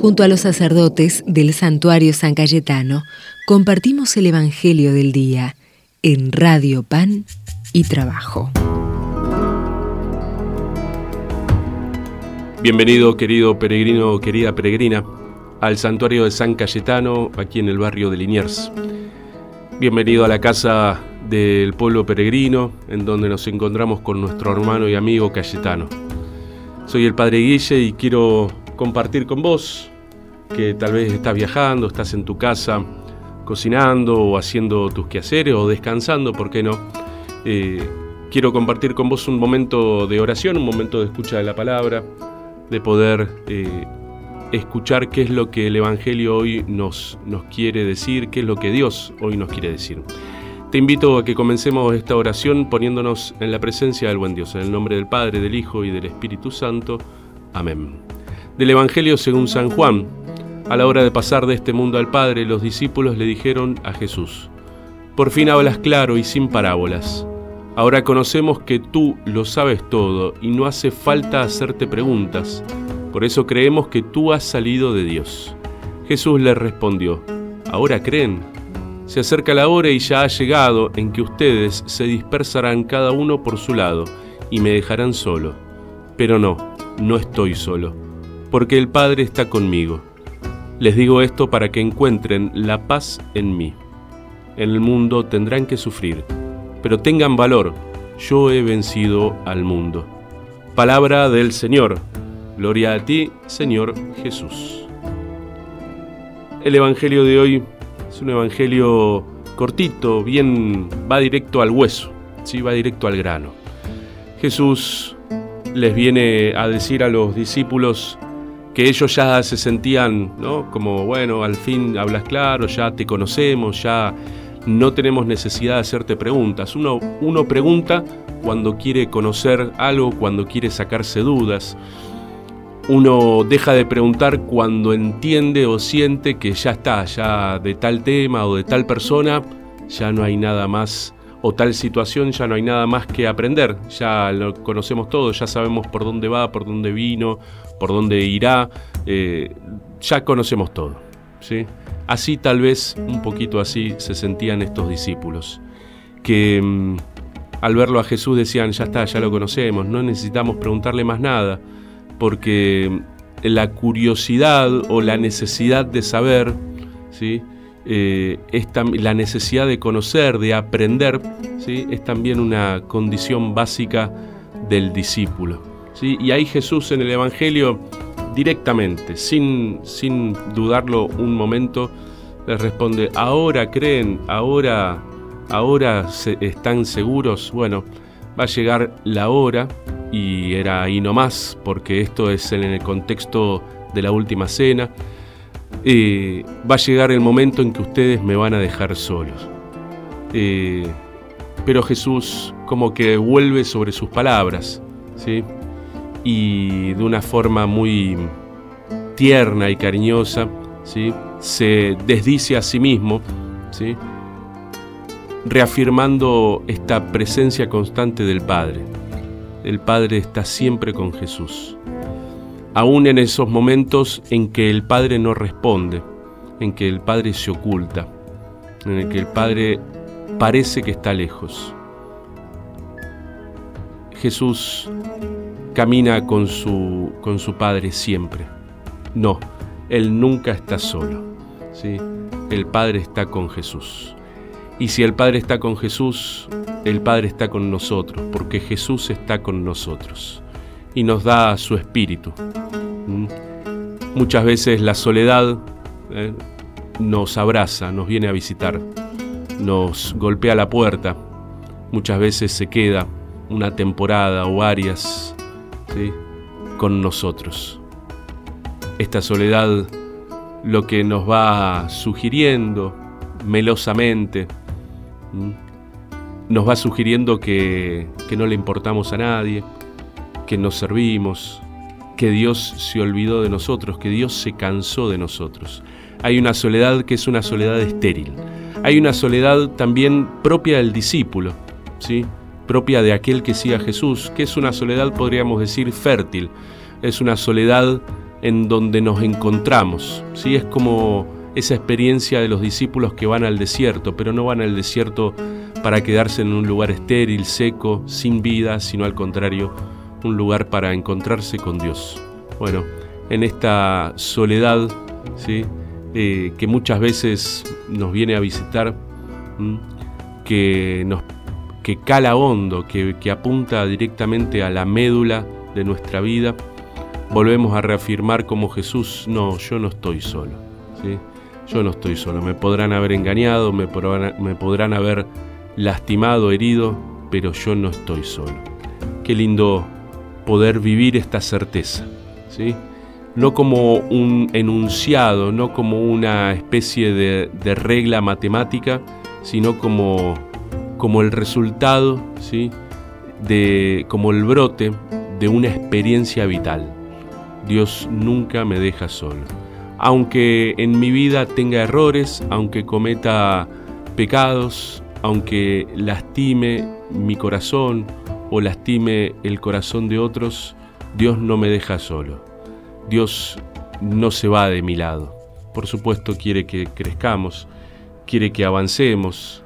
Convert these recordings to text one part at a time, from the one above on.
Junto a los sacerdotes del santuario San Cayetano, compartimos el Evangelio del Día en Radio Pan y Trabajo. Bienvenido, querido peregrino, querida peregrina, al santuario de San Cayetano, aquí en el barrio de Liniers. Bienvenido a la casa del pueblo peregrino, en donde nos encontramos con nuestro hermano y amigo Cayetano. Soy el Padre Guille y quiero compartir con vos, que tal vez estás viajando, estás en tu casa cocinando o haciendo tus quehaceres o descansando, ¿por qué no? Eh, quiero compartir con vos un momento de oración, un momento de escucha de la palabra, de poder eh, escuchar qué es lo que el Evangelio hoy nos, nos quiere decir, qué es lo que Dios hoy nos quiere decir. Te invito a que comencemos esta oración poniéndonos en la presencia del buen Dios, en el nombre del Padre, del Hijo y del Espíritu Santo. Amén. Del Evangelio según San Juan. A la hora de pasar de este mundo al Padre, los discípulos le dijeron a Jesús, Por fin hablas claro y sin parábolas. Ahora conocemos que tú lo sabes todo y no hace falta hacerte preguntas. Por eso creemos que tú has salido de Dios. Jesús le respondió, ¿ahora creen? Se acerca la hora y ya ha llegado en que ustedes se dispersarán cada uno por su lado y me dejarán solo. Pero no, no estoy solo, porque el Padre está conmigo. Les digo esto para que encuentren la paz en mí. En el mundo tendrán que sufrir, pero tengan valor, yo he vencido al mundo. Palabra del Señor. Gloria a ti, Señor Jesús. El Evangelio de hoy es un evangelio cortito, bien, va directo al hueso, ¿sí? va directo al grano. Jesús les viene a decir a los discípulos que ellos ya se sentían, ¿no? Como, bueno, al fin hablas claro, ya te conocemos, ya no tenemos necesidad de hacerte preguntas. Uno, uno pregunta cuando quiere conocer algo, cuando quiere sacarse dudas uno deja de preguntar cuando entiende o siente que ya está, ya de tal tema o de tal persona, ya no hay nada más, o tal situación, ya no hay nada más que aprender, ya lo conocemos todo, ya sabemos por dónde va, por dónde vino, por dónde irá, eh, ya conocemos todo. ¿sí? Así tal vez, un poquito así, se sentían estos discípulos, que mm, al verlo a Jesús decían, ya está, ya lo conocemos, no necesitamos preguntarle más nada porque la curiosidad o la necesidad de saber, ¿sí? Eh, la necesidad de conocer, de aprender, ¿sí? es también una condición básica del discípulo. ¿sí? Y ahí Jesús en el Evangelio directamente, sin, sin dudarlo un momento, les responde, ahora creen, ahora, ahora están seguros, bueno, va a llegar la hora y era ahí nomás, porque esto es en el contexto de la última cena. Eh, va a llegar el momento en que ustedes me van a dejar solos. Eh, pero Jesús como que vuelve sobre sus palabras, ¿sí? Y de una forma muy tierna y cariñosa, ¿sí? Se desdice a sí mismo, ¿sí? Reafirmando esta presencia constante del Padre el Padre está siempre con Jesús. Aún en esos momentos en que el Padre no responde, en que el Padre se oculta, en el que el Padre parece que está lejos. Jesús camina con su, con su Padre siempre. No, Él nunca está solo. ¿sí? El Padre está con Jesús. Y si el Padre está con Jesús, el Padre está con nosotros, porque Jesús está con nosotros y nos da su espíritu. ¿Mm? Muchas veces la soledad eh, nos abraza, nos viene a visitar, nos golpea la puerta, muchas veces se queda una temporada o varias con nosotros. Esta soledad lo que nos va sugiriendo melosamente, nos va sugiriendo que, no le importamos a nadie, que nos servimos, que Dios se olvidó de nosotros, que Dios se cansó de nosotros. Hay una soledad que es una soledad estéril. Hay una soledad también propia del discípulo, ¿sí? propia de aquel que sigue a Jesús, que es una soledad, podríamos decir, fértil. Es una soledad en donde nos encontramos. ¿sí? Es como esa experiencia de los discípulos que van al desierto, pero no van al desierto para quedarse en un lugar estéril, seco, sin vida, sino al contrario, un lugar para encontrarse con Dios. Bueno, en esta soledad ¿sí? Eh, que muchas veces nos viene a visitar, que, nos, que cala hondo, que, que apunta directamente a la médula de nuestra vida, volvemos a reafirmar como Jesús, no, yo no estoy solo. ¿sí? Yo no estoy solo. Me podrán haber engañado, me podrán, haber lastimado, herido, pero yo no estoy solo. Qué lindo poder vivir esta certeza. ¿sí? No como un enunciado, no como una especie de, de regla matemática, sino como, como el resultado, ¿sí? de, como el brote de una experiencia vital. Dios nunca me deja solo. Aunque en mi vida tenga errores, aunque cometa pecados, aunque lastime mi corazón o lastime el corazón de otros, Dios no me deja solo. Dios no se va de mi lado. Por supuesto quiere que crezcamos, quiere que avancemos,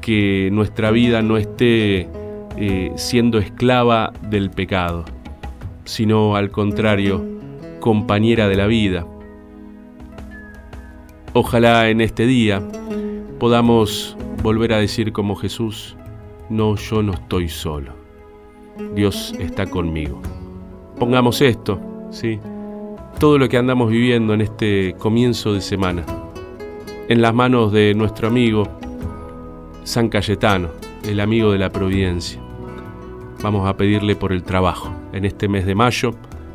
que nuestra vida no esté eh, siendo esclava del pecado, sino al contrario, compañera de la vida. Ojalá en este día podamos volver a decir como Jesús, no, yo no estoy solo. Dios está conmigo. Pongamos esto, ¿sí? Todo lo que andamos viviendo en este comienzo de semana en las manos de nuestro amigo San Cayetano, el amigo de la providencia. Vamos a pedirle por el trabajo. En este mes de mayo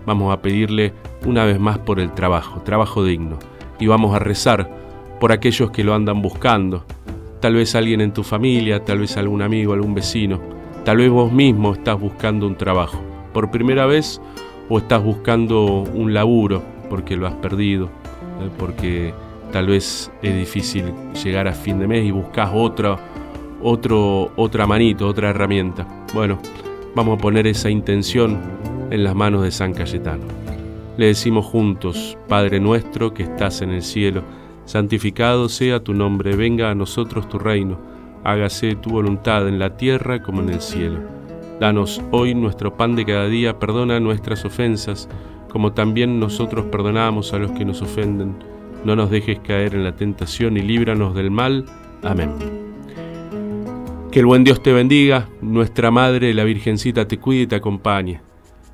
vamos a pedirle una vez más por el trabajo, trabajo digno. Y vamos a rezar por aquellos que lo andan buscando. Tal vez alguien en tu familia, tal vez algún amigo, algún vecino. Tal vez vos mismo estás buscando un trabajo. Por primera vez o estás buscando un laburo porque lo has perdido, eh, porque tal vez es difícil llegar a fin de mes y buscas otra, otro, otra manito, otra herramienta. Bueno, vamos a poner esa intención en las manos de San Cayetano. Le decimos juntos, Padre nuestro que estás en el cielo, santificado sea tu nombre, venga a nosotros tu reino, hágase tu voluntad en la tierra como en el cielo. Danos hoy nuestro pan de cada día, perdona nuestras ofensas, como también nosotros perdonamos a los que nos ofenden. No nos dejes caer en la tentación y líbranos del mal. Amén. Que el buen Dios te bendiga, nuestra Madre, la Virgencita, te cuide y te acompañe.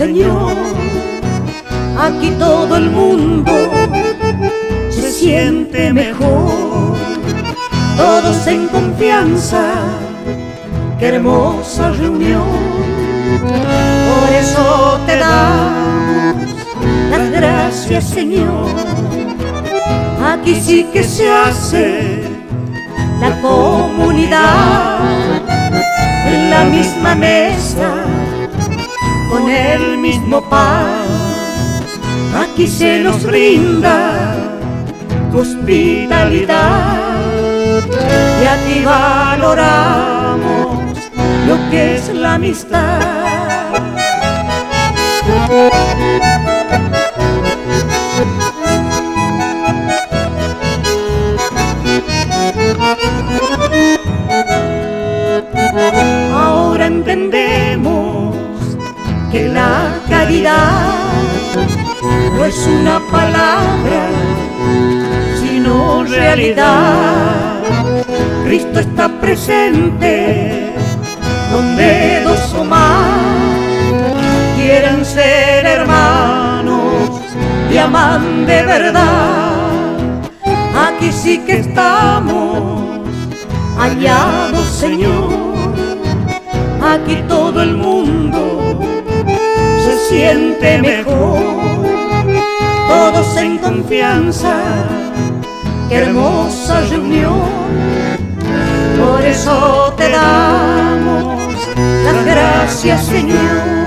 Señor. Aquí todo el mundo se siente mejor, todos en confianza. Qué hermosa reunión. Por eso te damos las gracias, Señor. Aquí sí que se hace la comunidad en la misma mesa con el mismo pan. Aquí se nos brinda hospitalidad y aquí valoramos lo que es la amistad. Realidad. Cristo está presente donde dos o más quieren ser hermanos y aman de verdad. Aquí sí que estamos hallados, Señor. Aquí todo el mundo siente mejor, todos en confianza, qué hermosa reunión, por eso te damos las gracias Señor.